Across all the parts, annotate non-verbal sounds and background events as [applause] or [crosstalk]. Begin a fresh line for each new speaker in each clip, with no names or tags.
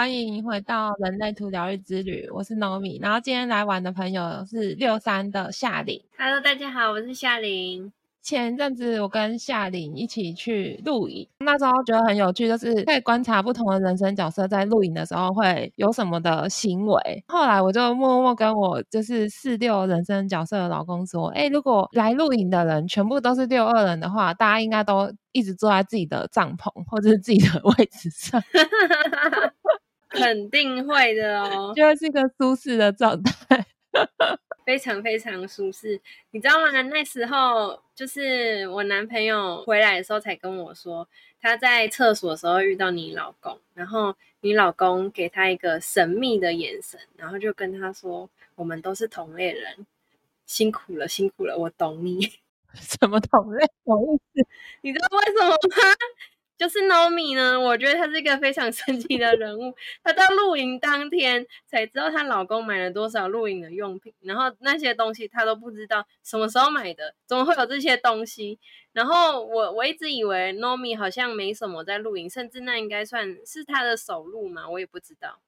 欢迎回到人类图疗愈之旅，我是 Nomi。然后今天来玩的朋友是六三的夏玲。
Hello，大家好，我是夏玲。
前阵子我跟夏玲一起去露营，那时候觉得很有趣，就是可以观察不同的人生角色在露营的时候会有什么的行为。后来我就默默跟我就是四六人生角色的老公说：“哎，如果来露营的人全部都是六二人的话，大家应该都一直坐在自己的帐篷或者是自己的位置上。” [laughs]
肯定会的哦，
觉得是一个舒适的状态。[laughs]
非常非常舒适，你知道吗？那时候就是我男朋友回来的时候才跟我说，他在厕所的时候遇到你老公，然后你老公给他一个神秘的眼神，然后就跟他说：“我们都是同类人，辛苦了，辛苦了，我懂你。”
什么同类？意思？[laughs]
你知道为什么吗？就是 Nomi 呢，我觉得她是一个非常神奇的人物。她到露营当天才知道她老公买了多少露营的用品，然后那些东西她都不知道什么时候买的，怎么会有这些东西？然后我我一直以为 Nomi 好像没什么在露营，甚至那应该算是她的首露嘛，我也不知道。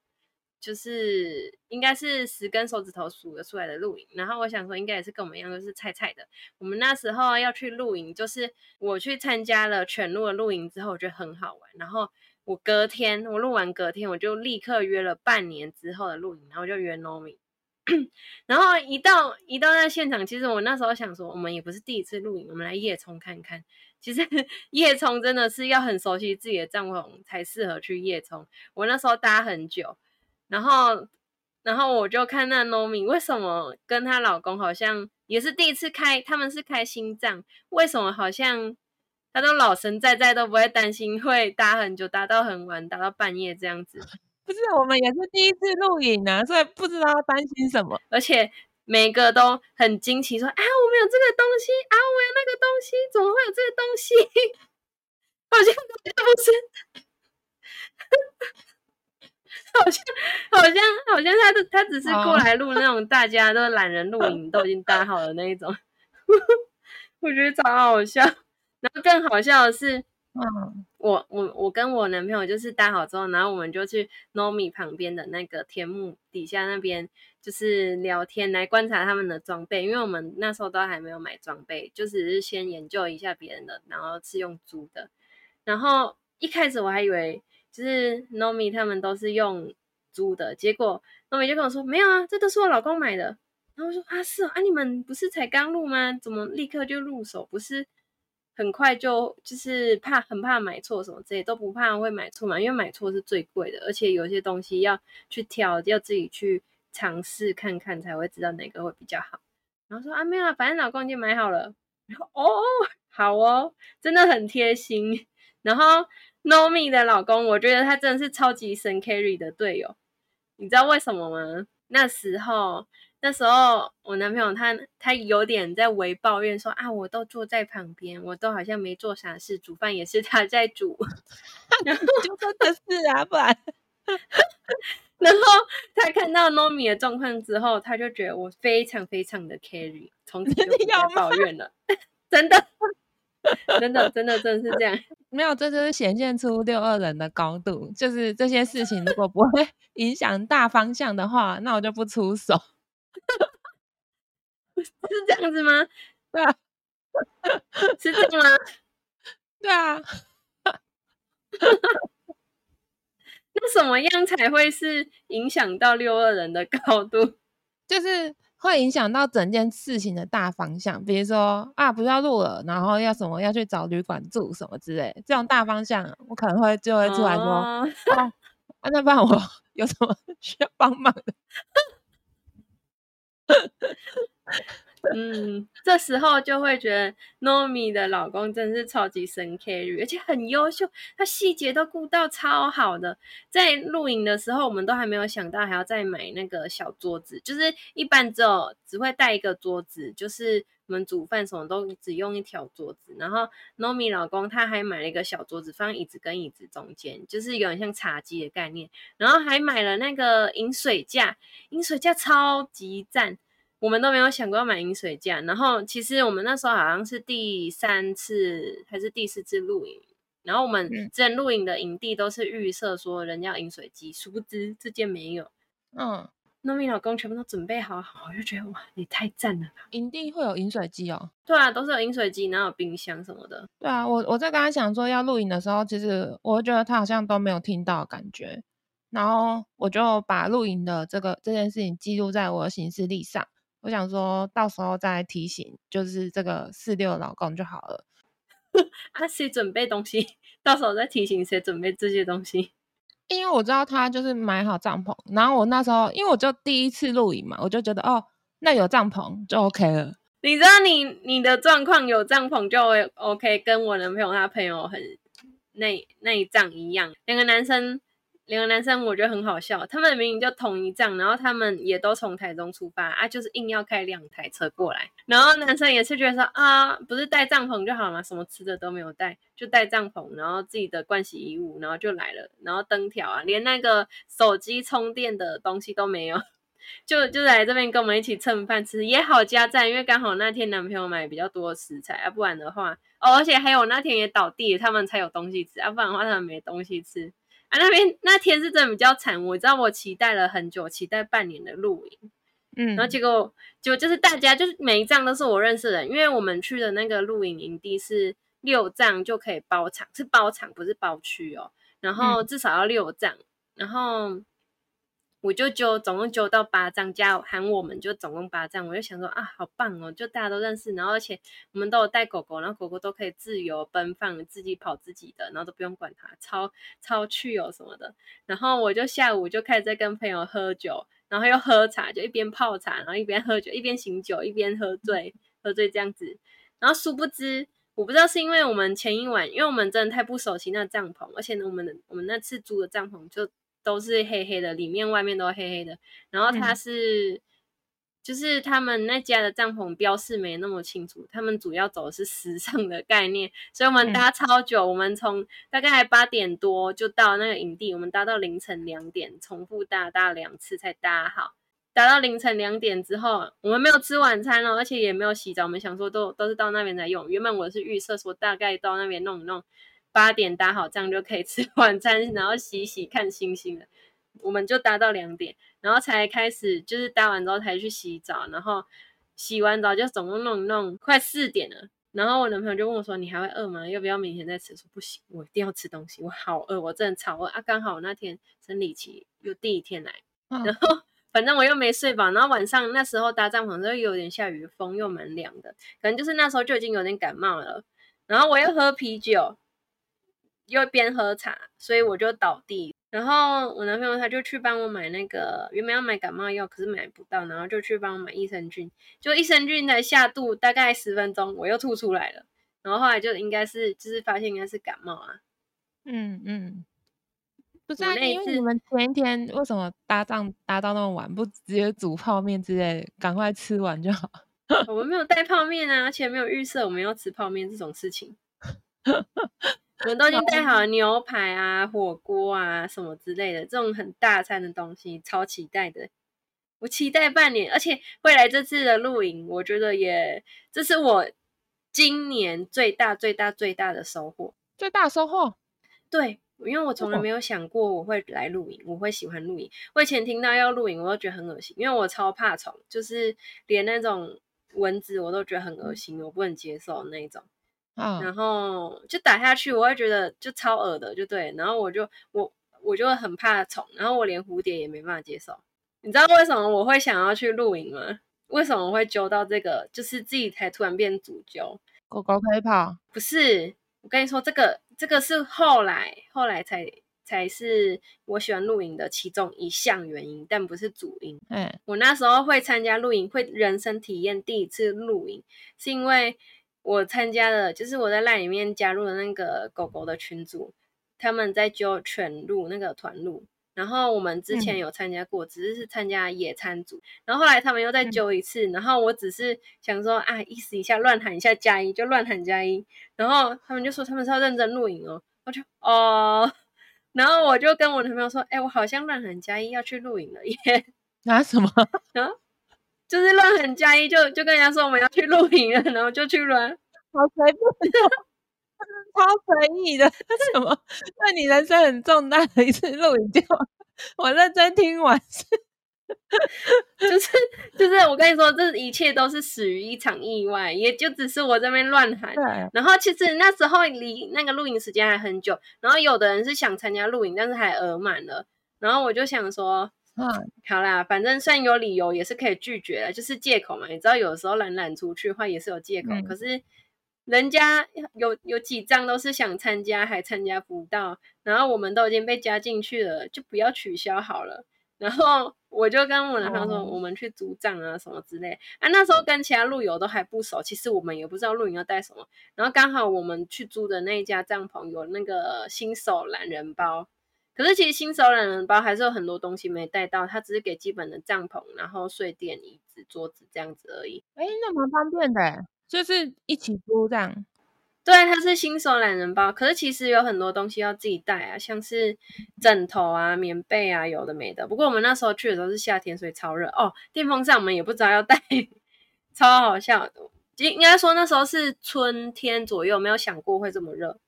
就是应该是十根手指头数得出来的露营，然后我想说应该也是跟我们一样都是菜菜的。我们那时候要去露营，就是我去参加了全露的露营之后，我觉得很好玩。然后我隔天我录完隔天，我就立刻约了半年之后的露营，然后就约 Nomi。[coughs] 然后一到一到那现场，其实我那时候想说，我们也不是第一次露营，我们来夜冲看看。其实 [laughs] 夜冲真的是要很熟悉自己的帐篷才适合去夜冲。我那时候搭很久。然后，然后我就看那 Nomi 为什么跟她老公好像也是第一次开，他们是开心脏，为什么好像他都老神在在，都不会担心会搭很久，搭到很晚，搭到半夜这样子？[laughs]
不是，我们也是第一次录影啊，所以不知道担心什么，
而且每个都很惊奇，说啊，我们有这个东西啊，我有那个东西，怎么会有这个东西？[laughs] 好像不是。[laughs] 好像好像好像他他只是过 [laughs] 来录那种大家都懒人录影都已经搭好了那一种，[laughs] 我觉得超好笑。然后更好笑的是，嗯，我我我跟我男朋友就是搭好之后，然后我们就去 Nomi 旁边的那个天幕底下那边，就是聊天来观察他们的装备，因为我们那时候都还没有买装备，就只是先研究一下别人的，然后是用租的。然后一开始我还以为。就是 Nomi 他们都是用租的，结果 Nomi 就跟我说没有啊，这都是我老公买的。然后我说啊是啊，你们不是才刚入吗？怎么立刻就入手？不是很快就就是怕很怕买错什么这些都不怕会买错嘛？因为买错是最贵的，而且有些东西要去挑，要自己去尝试看看才会知道哪个会比较好。然后说啊没有啊，反正老公已经买好了。[laughs] 然后哦好哦，真的很贴心。[laughs] 然后。Nomi 的老公，我觉得他真的是超级神 carry 的队友，你知道为什么吗？那时候，那时候我男朋友他他有点在微抱怨说啊，我都坐在旁边，我都好像没做啥事，煮饭也是他在煮，[laughs] 然后
就真的是啊，不然，[laughs]
然后他看到 Nomi 的状况之后，他就觉得我非常非常的 carry，从此就不再抱怨了，[laughs] 真的。[laughs] 真的，真的，真的是这样。[laughs]
没有，这就是显现出六二人的高度。就是这些事情如果不会 [laughs] 影响大方向的话，那我就不出手。
是这样子吗？
对啊，
是这样吗？
对啊。
那什么样才会是影响到六二人的高度？
就是。会影响到整件事情的大方向，比如说啊，不是要录了，然后要什么要去找旅馆住什么之类，这种大方向我可能会就会出来说，啊，那不然我 [laughs] 有什么需要帮忙的？[laughs]
嗯，这时候就会觉得 Nomi 的老公真是超级神 carry，而且很优秀，他细节都顾到超好的。在录影的时候，我们都还没有想到还要再买那个小桌子，就是一般只有只会带一个桌子，就是我们煮饭什么都只用一条桌子。然后 Nomi 老公他还买了一个小桌子，放椅子跟椅子中间，就是有点像茶几的概念。然后还买了那个饮水架，饮水架超级赞。我们都没有想过要买饮水架，然后其实我们那时候好像是第三次还是第四次露营，然后我们
嗯
之前露营的营地都是预设说人家饮水机，殊不知这件没有。
嗯，
糯米老公全部都准备好，我就觉得哇，你太赞了吧！
营地会有饮水机哦。
对啊，都是有饮水机，然后有冰箱什么的。
对啊，我我在跟他讲说要露营的时候，其实我觉得他好像都没有听到的感觉，然后我就把露营的这个这件事情记录在我的行事历上。我想说到时候再提醒，就是这个四六老公就好了。[laughs]
啊，谁准备东西？[laughs] 到时候再提醒谁准备这些东西。[laughs]
因为我知道他就是买好帐篷，然后我那时候因为我就第一次露营嘛，我就觉得哦，那有帐篷就 OK 了。
你知道你你的状况有帐篷就 OK，跟我男朋友他朋友很那那一帐一样，两个男生。两个男生我觉得很好笑，他们明明就同一帐，然后他们也都从台中出发啊，就是硬要开两台车过来。然后男生也是觉得说啊，不是带帐篷就好了嘛，什么吃的都没有带，就带帐篷，然后自己的盥洗衣物，然后就来了，然后灯条啊，连那个手机充电的东西都没有，就就来这边跟我们一起蹭饭吃，也好加赞，因为刚好那天男朋友买比较多食材啊，不然的话哦，而且还有那天也倒地，他们才有东西吃啊，不然的话他们没东西吃。啊，那边那天是真的比较惨，我知道我期待了很久，期待半年的露营，
嗯，
然后结果结果就是大家就是每一站都是我认识的人，因为我们去的那个露营营地是六站就可以包场，是包场不是包区哦，然后至少要六站，然后我就揪总共揪到八张，加喊我们就总共八张，我就想说啊，好棒哦，就大家都认识，然后而且我们都有带狗狗，然后狗狗都可以自由奔放，自己跑自己的，然后都不用管它，超超去哦什么的。然后我就下午就开始在跟朋友喝酒，然后又喝茶，就一边泡茶，然后一边喝酒，一边醒酒，一边喝醉，喝醉这样子。然后殊不知，我不知道是因为我们前一晚，因为我们真的太不熟悉那帐篷，而且呢，我们的我们那次租的帐篷就都是黑黑的，里面外面都黑黑的。然后它是，就是他们那家的帐篷标示没那么清楚，他们主要走的是时尚的概念，所以我们搭超久，我们从大概八点多就到那个营地，我们搭到凌晨两点，重复搭搭两次才搭好。搭到凌晨两点之后，我们没有吃晚餐哦，而且也没有洗澡。我们想说都都是到那边才用。原本我是预设说大概到那边弄一弄，八点搭好，这样就可以吃 [laughs] 晚餐，然后洗洗看星星了。我们就搭到两点，然后才开始就是搭完之后才去洗澡，然后洗完澡就总共弄弄，快四点了。然后我男朋友就问我说：“你还会饿吗？要不要明天再吃？”说不行，我一定要吃东西，我好饿，我真的超饿啊！刚好那天生理期又第一天来，
嗯
然后。[laughs] 反正我又没睡饱，然后晚上那时候搭帐篷的时候有点下雨，风又蛮凉的，可能就是那时候就已经有点感冒了。然后我又喝啤酒，又边喝茶，所以我就倒地。然后我男朋友他就去帮我买那个原本要买感冒药，可是买不到，然后就去帮我买益生菌。就益生菌才下肚大概十分钟，我又吐出来了。然后后来就应该是就是发现应该是感冒啊。
嗯嗯。不是啊，因为你们前一天为什么搭帐搭到那么晚，不直接煮泡面之类，赶快吃完就好？
我们没有带泡面啊，而且没有预设我们要吃泡面这种事情。[laughs] 我们都已经带好了牛排啊、火锅啊什么之类的，这种很大餐的东西，超期待的。我期待半年，而且未来这次的露营，我觉得也这是我今年最大、最大、最大的收获。
最大收获？
对，因为我从来
哦
没有想过我会来露营，我会喜欢露营。我以前听到要露营，我都觉得很恶心，因为我超怕虫，就是连那种蚊子我都觉得很恶心，我不能接受那一种。
啊，
然后就打下去，我会觉得就超恶的，就对。然后我就我我就很怕虫，然后我连蝴蝶也没办法接受。你知道为什么我会想要去露营吗？为什么我会揪到这个？就是自己才突然变主揪，
狗狗可以跑，
不是？我跟你说，这个这个是后来后来才才是我喜欢露营的其中一项原因，但不是主因。
嗯，
我那时候会参加露营，会人生体验第一次露营，是因为我参加了，就是我在赖里面加入了那个狗狗的群组，他们在揪犬路那个团路，然后我们之前
嗯
有参加过，只是是参加野餐组，然后后来他们又再
嗯
揪一次，然后我只是想说啊，意思一下乱喊一下加一，就乱喊加一，然后他们就说他们是要认真录影哦，我就哦。然后我就跟我男朋友说：“哎、我好像乱喊加一要去录影了耶。”
拿什么？[laughs]
就是乱喊加一，就就跟人家说我们要去露营了，然后就去了。
好随便哦，超随意的，[laughs] 什么？那你人生很重大的一次录影，就我认真听完是。[laughs]
就是就是，我跟你说，这一切都是始于一场意外，也就只是我这边乱喊。然后其实那时候离那个录影时间还很久，然后有的人是想参加录影，但是还额满了。然后我就想说，嗯，好啦，反正虽然有理由也是可以拒绝的，就是借口嘛。你知道，有的时候懒懒出去的话也是有借口。可是人家有有几张都是想参加，还参加不到，然后我们都已经被加进去了，就不要取消好了。然后我就跟我男朋友说，我们去租帐啊什么之类。啊，那时候跟其他路友都还不熟，其实我们也不知道露营要带什么。然后刚好我们去租的那一家帐篷有那个新手懒人包，可是其实新手懒人包还是有很多东西没带到，它只是给基本的帐篷，然后睡垫、椅子、桌子这样子而已。
哎，那蛮方便的，就是一起租这样。
对，它是新手懒人包，可是其实有很多东西要自己带啊，像是枕头啊、棉被啊，有的没的。不过我们那时候去的时候是夏天，所以超热哦。电风扇我们也不知道要带，[laughs] 超好笑。应应该说那时候是春天左右，没有想过会这么热。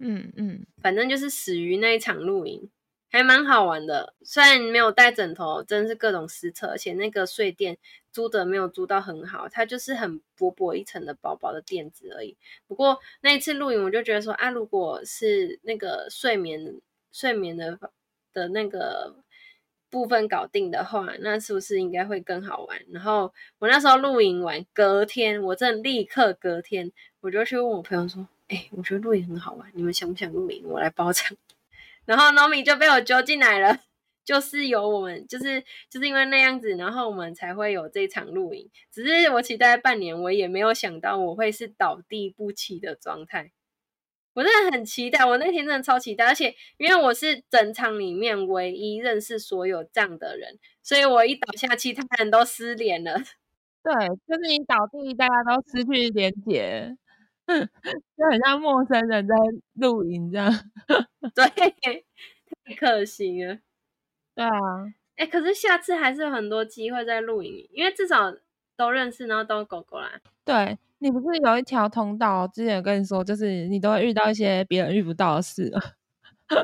嗯嗯，反正就是死于那一场露营。还蛮好玩的，虽然没有带枕头，真是各种失策，而且那个睡垫租的没有租到很好，它就是很薄薄一层的薄薄的垫子而已。不过那一次露营，我就觉得说啊，如果是那个睡眠睡眠的的那个部分搞定的话，那是不是应该会更好玩？然后我那时候露营完，隔天我真的立刻隔天我就去问我朋友说，哎，我觉得露营很好玩，你们想不想露营？我来包场。[laughs] 然后 Nomi 就被我揪进来了，就是有我们，就是就是因为那样子，然后我们才会有这场露营。只是我期待半年，我也没有想到我会是倒地不起的状态。我真的很期待，我那天真的超期待，而且因为我是整场里面唯一认识所有这样的人，所以我一倒下，其他人都失联了。[laughs]
对，就是你倒地，大家都失去连接。[laughs] 就很像陌生人在露营这样，[laughs]
对，[laughs] 太可惜了。
对啊，
哎，可是下次还是有很多机会在露营，因为至少都认识，然后都狗狗啦。
对你不是有一条通道，之前有跟你说，就是你都会遇到一些别人遇不到的事。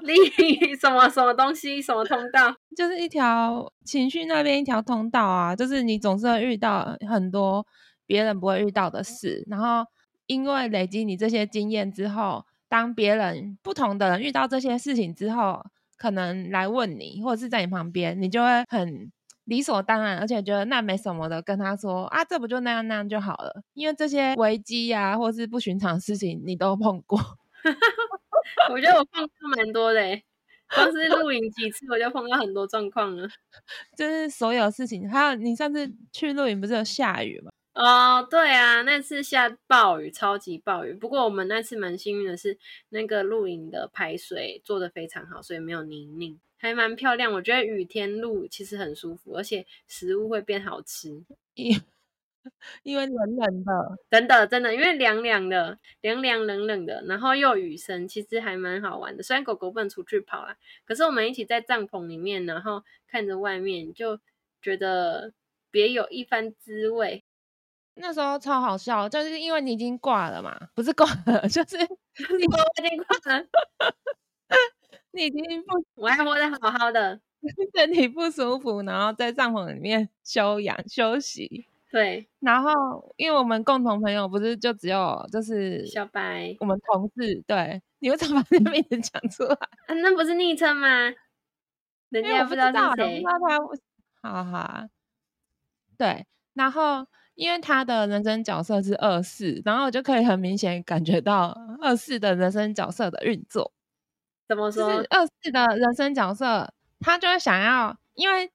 你什么什么东西，什么通道？
就是一条情绪那边一条通道啊，就是你总是会遇到很多别人不会遇到的事，然后。因为累积你这些经验之后，当别人不同的人遇到这些事情之后，可能来问你，或者是在你旁边，你就会很理所当然，而且觉得那没什么的，跟他说啊，这不就那样那样就好了。因为这些危机呀，或是不寻常事情，你都碰过。[laughs]
我觉得我碰过蛮多的，光是录影几次，我就碰到很多状况了。[laughs]
就是所有事情，还有你上次去录影不是有下雨吗？
哦，对啊，那次下暴雨，超级暴雨。不过我们那次蛮幸运的是，那个露营的排水做的非常好，所以没有泥泞，还蛮漂亮。我觉得雨天露其实很舒服，而且食物会变好吃。
因 [laughs] 因为冷冷的，
真的真的，因为凉凉的，凉凉冷冷的，然后又雨声，其实还蛮好玩的。虽然狗狗不能出去跑啊，可是我们一起在帐篷里面，然后看着外面，就觉得别有一番滋味。
那时候超好笑，就是因为你已经挂了嘛，[laughs] 不是挂了，[laughs] 就是
你已经挂了，[laughs]
你已经不，
我还活得好好的，
身体不舒服，然后在帐篷里面休养休息。
对，
然后因为我们共同朋友不是就只有就是
小白，
我们同事，对，你为什么把名字讲出来？
啊，那不是昵称吗？人家不知道是谁，
不知道他，好好，对，然后。因为他的人生角色是二四，然后我就可以很明显感觉到二四的人生角色的运作。
怎么说？
二四的人生角色，他就会想要，因为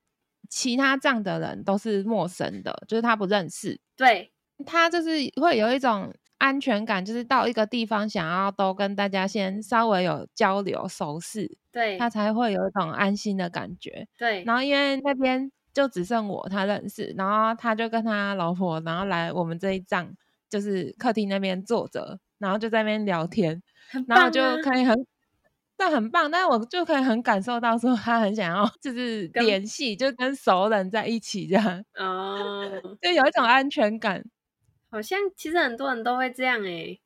其他这样的人都是陌生的，就是他不认识。
对，
他就是会有一种安全感，就是到一个地方想要都跟大家先稍微有交流熟识，
对
他才会有一种安心的感觉。
对，
然后因为那边。就只剩我他认识，然后他就跟他老婆，然后来我们这一站，就是客厅那边坐着，然后就在那边聊天，然后就可以很，这很棒，但是我就可以很感受到说他很想要就是联系，就跟熟人在一起这样，哦，[laughs] 就有一种安全感，
好像其实很多人都会这样哎，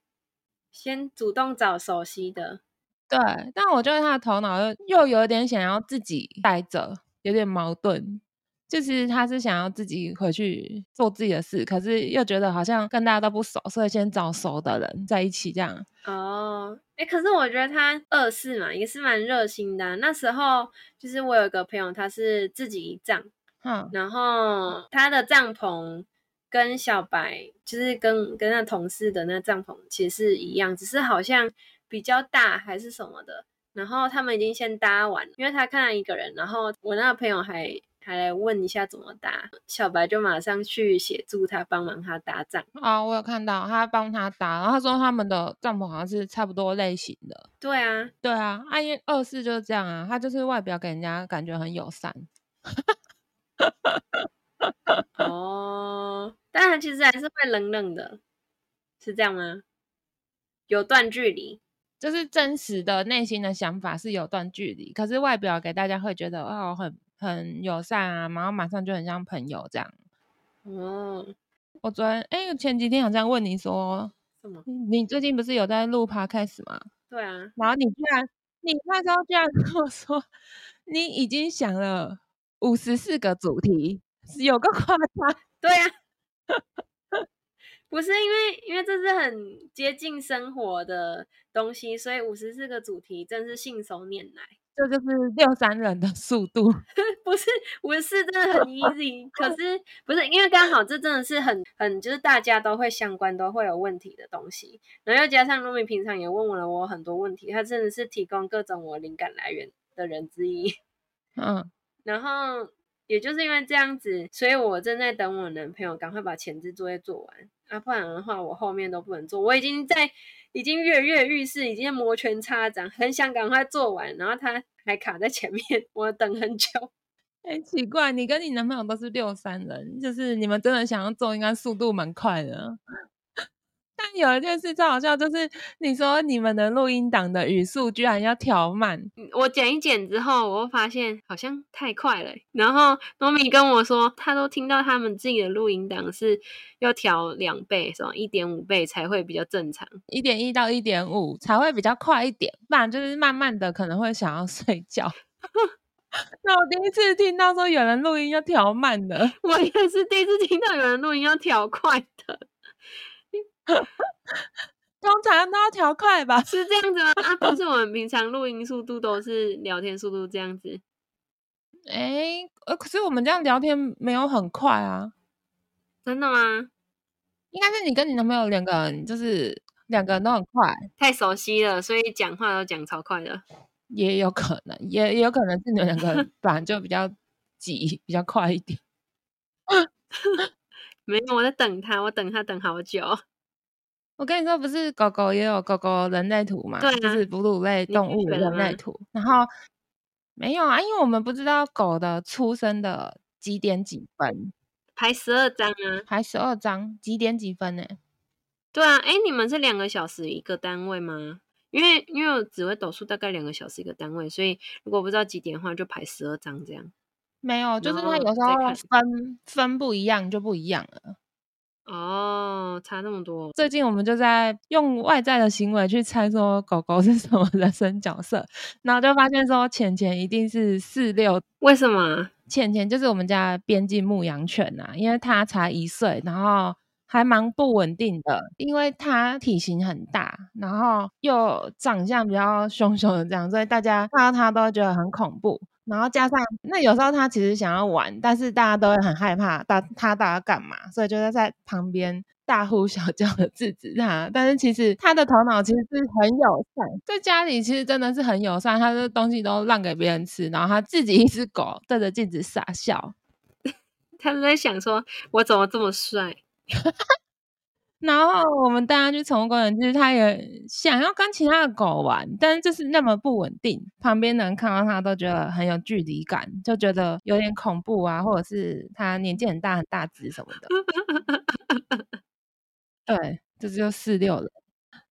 先主动找熟悉的。
对，但我觉得他的头脑又又有点想要自己待着，有点矛盾。就是他是想要自己回去做自己的事，可是又觉得好像跟大家都不熟，所以先找熟的人在一起这样。
哦，哎，可是我觉得他二世嘛也是蛮热心的。那时候就是我有一个朋友，他是自己一帐，嗯，然后他的帐篷跟小白就是跟跟那同事的那帐篷其实是一样，只是好像比较大还是什么的。然后他们已经先搭完，因为他看到一个人，然后我那个朋友还。还来问一下怎么搭，小白就马上去协助他，帮忙他搭帐。
啊，我有看到他帮他搭，然后他说他们的帐篷好像是差不多类型的。
对啊，
对啊，因为二四就是这样啊，他就是外表给人家感觉很友善。[laughs]
哦，但他其实还是会冷冷的，是这样吗？有段距离，
就是真实的内心的想法是有段距离，可是外表给大家会觉得哦很。很友善啊，然后马上就很像朋友这样。哦，我昨天哎，前几天好像问你说，
什么？
你最近不是有在录 podcast 吗？
对啊。
然后你居然，你那时候居然跟我说，你已经想了五十四个主题，有个夸张。
对啊。不是因为，因为这是很接近生活的东西，所以五十四个主题真是信手拈来。
这就是六三人的速度，[laughs]
不是我是真的很 easy，可 [laughs] 是不是因为刚好这真的是很很就是大家都会相关都会有问题的东西，然后又加上露米平常也问了我很多问题，他真的是提供各种我灵感来源的人之一，[laughs] 嗯，然后也就是因为这样子，所以我正在等我男朋友赶快把前置作业做完，啊，不然的话我后面都不能做，我已经在。已经跃跃欲试，已经摩拳擦掌，很想赶快做完，然后他还卡在前面，[laughs] 我等很久。
很，奇怪，你跟你男朋友都是六三人，就是你们真的想要做，应该速度蛮快的。但有一件事最好笑，就是你说你们的录音档的语速居然要调慢，
我剪一剪之后，我发现好像太快了。然后糯米跟我说，他都听到他们自己的录音档是要调两倍，是吧？一点五倍才会比较正常，
一点一到一点五才会比较快一点，不然就是慢慢的可能会想要 [laughs] 睡觉。[laughs] 那我第一次听到说有人录音要调慢的，[laughs]
我也是第一次听到有人录音要调快的。[laughs]
通常都要调快吧？
是这样子吗？啊，不是我们平常录音速度都是聊天速度这样子。
哎，呃，可是我们这样聊天没有很快啊。
真的吗？
应该是你跟你男朋友两个人，就是两个人都很快，
太熟悉了，所以讲话都讲超快的。
也有可能，也也有可能是你们两个 [laughs] 本来就比较急，比较快一点。[laughs]
没有，我在等他，我等他等好久。
我跟你说，不是狗狗也有狗狗人类图嘛？
对，
就是哺乳类动物人类图。然后没有啊，因为我们不知道狗的出生的几点几分，
排十二张啊，
排十二张，几点几分呢？
对啊，哎，你们是两个小时一个单位吗？因为因为紫微斗数大概两个小时一个单位，所以如果不知道几点的话，就排十二张这样。
没有，就是它有时候分分不一样就不一样了。
哦，差那么多。
最近我们就在用外在的行为去猜说狗狗是什么人生角色，然后就发现说浅浅一定是四六。
为什么？
浅浅就是我们家边境牧羊犬呐，因为它才一岁，然后还蛮不稳定的，因为它体型很大，然后又长相比较凶凶的这样，所以大家看到它都觉得很恐怖。然后加上那有时候他其实想要玩，但是大家都会很害怕，大他大家干嘛？所以就在在旁边大呼小叫的制止他。但是其实他的头脑其实是很友善，在家里其实真的是很友善，他的东西都让给别人吃，然后他自己一只狗对着镜子傻笑，[laughs]
他是在想说：“我怎么这么帅？”
然后我们带它去宠物公园，就是他也想要跟其他的狗玩，但是就是那么不稳定，旁边的人看到他都觉得很有距离感，就觉得有点恐怖啊，或者是他年纪很大很大只什么的。[laughs] 对，这就四六了。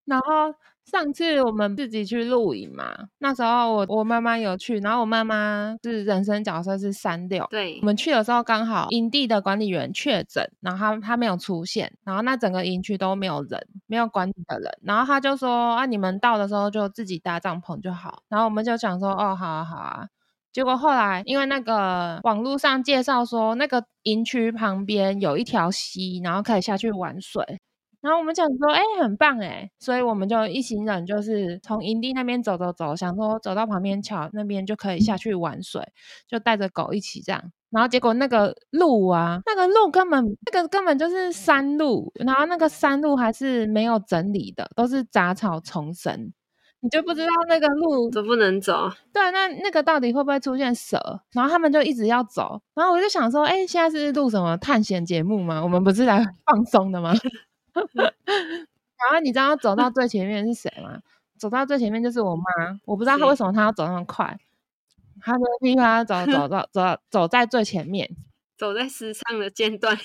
然后上次我们自己去露营嘛，那时候我我妈妈有去，然后我妈妈是人生角色是三六，
对
我，们去的时候刚好营地的管理员确诊，然后他他没有出现，然后那整个营区都没有人，没有管理的人，然后他就说啊，你们到的时候就自己搭帐篷就好，然后我们就想说哦，好啊好啊。结果后来，因为那个网络上介绍说，那个营区旁边有一条溪，然后可以下去玩水。然后我们想说，哎、很棒哎，所以我们就一行人就是从营地那边走走走，想说走到旁边桥那边就可以下去玩水，就带着狗一起这样。然后结果那个路啊，那个路根本那个根本就是山路，然后那个山路还是没有整理的，都是杂草丛生，你就不知道那个路
都不能走。
对，那那个到底会不会出现蛇？然后他们就一直要走，然后我就想说，哎，现在是录什么探险节目吗？我们不是来放松的吗？[laughs] 然后你知道走到最前面是谁吗？走到最前面就是我妈，我不知道她为什么她要走那么快，她就噼啪走走到 [laughs] 走到走在最前面，
走在时尚的尖端，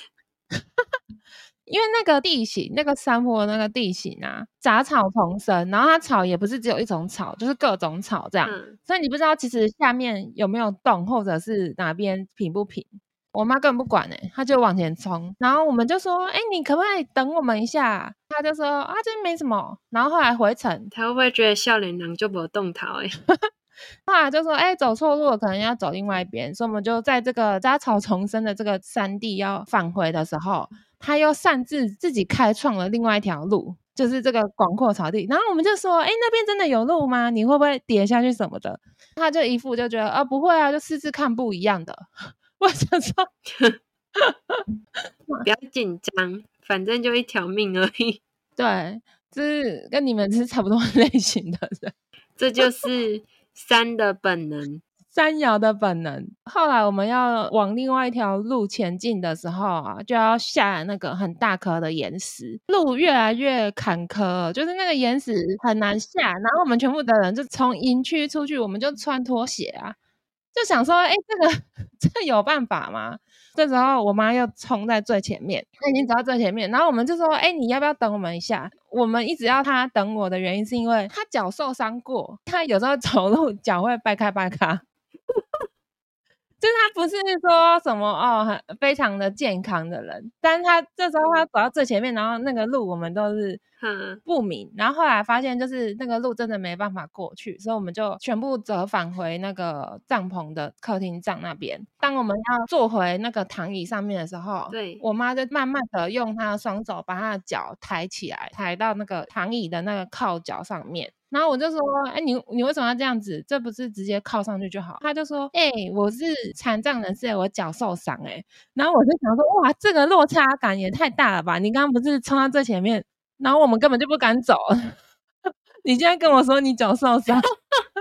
[laughs]
因为那个地形，那个山坡那个地形啊，杂草丛生，然后它草也不是只有一种草，就是各种草这样，
嗯，
所以你不知道其实下面有没有洞，或者是哪边平不平。我妈根本不管哎、她就往前冲，然后我们就说：“哎、你可不可以等我们一下？”她就说：“啊，这没什么。”然后后来回程，
她会不会觉得笑脸狼就没动逃？哎，[laughs]
后来就说：“哎、走错路了，可能要走另外一边。”所以我们就在这个杂草丛生的这个山地要返回的时候，他又擅自自己开创了另外一条路，就是这个广阔草地。然后我们就说：“哎、那边真的有路吗？你会不会跌下去什么的？”他就一副就觉得：“啊，不会啊，就试试看不一样的。”我想说，[laughs]
不要紧张，反正就一条命而已。[laughs]
对，就是跟你们是差不多 [laughs] 类型的人。
这就是山的本能。
山摇的本能。后来我们要往另外一条路前进的时候啊，就要下那个很大颗的岩石，路越来越坎坷，就是那个岩石很难下。然后我们全部的人就从营区出去，我们就穿拖鞋啊，就想说，哎、这个 [laughs] 这有办法吗？这时候我妈又冲在最前面，她已经走到最前面，然后我们就说：“哎、你要不要等我们一下？”我们一直要她等我的原因是因为她脚受伤过，她有时候走路脚会掰开掰开。就是他不是说什么哦，很非常的健康的人，但是他这时候他走到最前面，然后那个路我们都是
哼，
不明，然后后来发现就是那个路真的没办法过去，所以我们就全部折返回那个帐篷的客厅帐那边。当我们要坐回那个躺椅上面的时候，
对
我妈就慢慢的用她的双手把她的脚抬起来，抬到那个躺椅的那个靠脚上面。然后我就说，哎，你你为什么要这样子？这不是直接靠上去就好？他就说，哎、我是残障人士，我脚受伤，哎。然后我就想说，哇，这个落差感也太大了吧！你刚刚不是冲到最前面，然后我们根本就不敢走。[laughs] 你现在跟我说你脚受伤，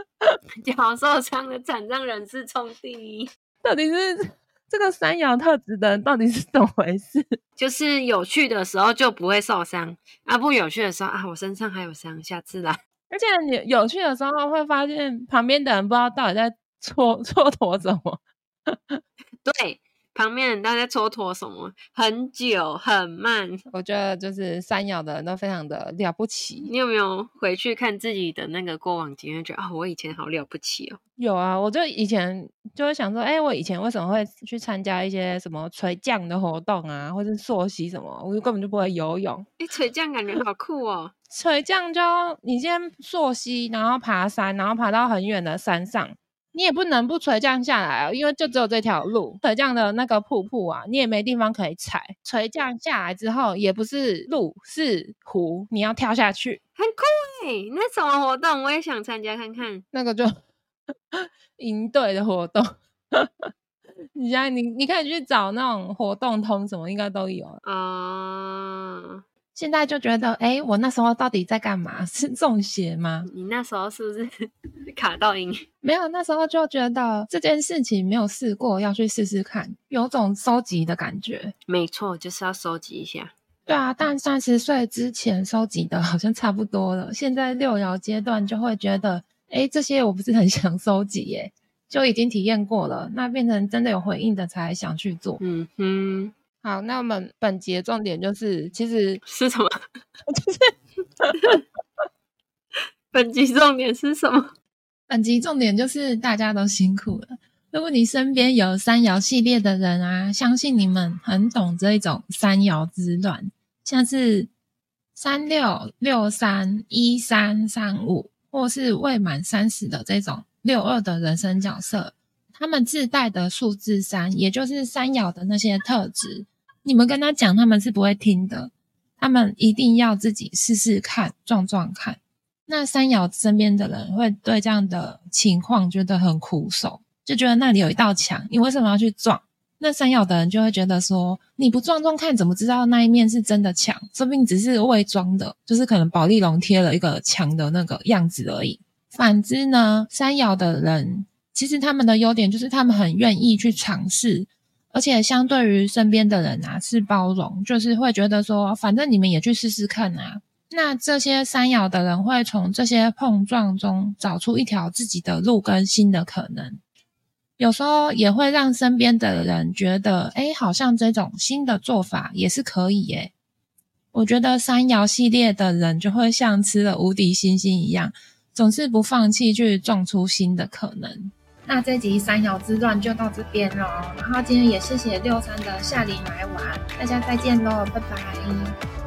[laughs]
脚受伤的残障人士冲第一，[laughs]
到底是这个山羊特质的人到底是怎么回事？
就是有趣的时候就不会受伤，啊不有趣的时候啊，我身上还有伤，下次来。
而且你有趣的时候会发现旁边的人不知道到底在蹉蹉跎什么。[laughs]
对，旁边人都在蹉跎什么，很久很慢。
我觉得就是三爻的人都非常的了不起。
你有没有回去看自己的那个过往经验，觉得啊、我以前好了不起哦？
有啊，我就以前就会想说，哎、我以前为什么会去参加一些什么垂降的活动啊，或是溯溪什么，我就根本就不会游泳。
哎，垂降感觉好酷哦！
垂降就你先溯溪，然后爬山，然后爬到很远的山上，你也不能不垂降下来啊，因为就只有这条路。垂降的那个瀑布啊，你也没地方可以踩。垂降下来之后，也不是路，是湖，你要跳下去，
很酷哎，那什么活动我也想参加看看。
那个就 [laughs] 营队的活动。[laughs] 你想，你你可以去找那种活动通什么，应该都有。
哦，
现在就觉得，哎，我那时候到底在干嘛？[laughs] 是中邪吗？
你那时候是不是 [laughs] 卡到音？
没有，那时候就觉得这件事情没有试过，要去试试看，有种收集的感觉。
没错，就是要收集一下。
对啊，但三十岁之前收集的好像差不多了，现在六爻阶段就会觉得，哎，这些我不是很想收集耶，就已经体验过了，那变成真的有回应的才想去做。
嗯哼，
好，那我们本节重点就是，其实 [laughs]
是什么？[laughs] 就是 [laughs] 本集重点是什么？
本集重点就是大家都辛苦了。如果你身边有三爻系列的人啊，相信你们很懂这一种三爻之乱，像是三六六三一三三五，或是未满三十的这种六二的人生角色，他们自带的数字三，也就是三爻的那些特质，你们跟他讲，他们是不会听的，他们一定要自己试试看，撞撞看。那三爻身边的人会对这样的情况觉得很苦手，就觉得那里有一道墙，你为什么要去撞？那三爻的人就会觉得说，你不撞撞看，怎么知道那一面是真的墙？说不定只是伪装的，就是可能保利龙贴了一个墙的那个样子而已。反之呢，三爻的人其实他们的优点就是他们很愿意去尝试，而且相对于身边的人啊是包容，就是会觉得说，反正你们也去试试看啊。那这些三爻的人会从这些碰撞中找出一条自己的路跟新的可能，有时候也会让身边的人觉得，哎，好像这种新的做法也是可以耶。我觉得山摇系列的人就会像吃了无敌星星一样，总是不放弃去撞出新的可能。那这集三爻之乱就到这边喽，然后今天也谢谢六三的夏琳来玩，大家再见喽，拜拜。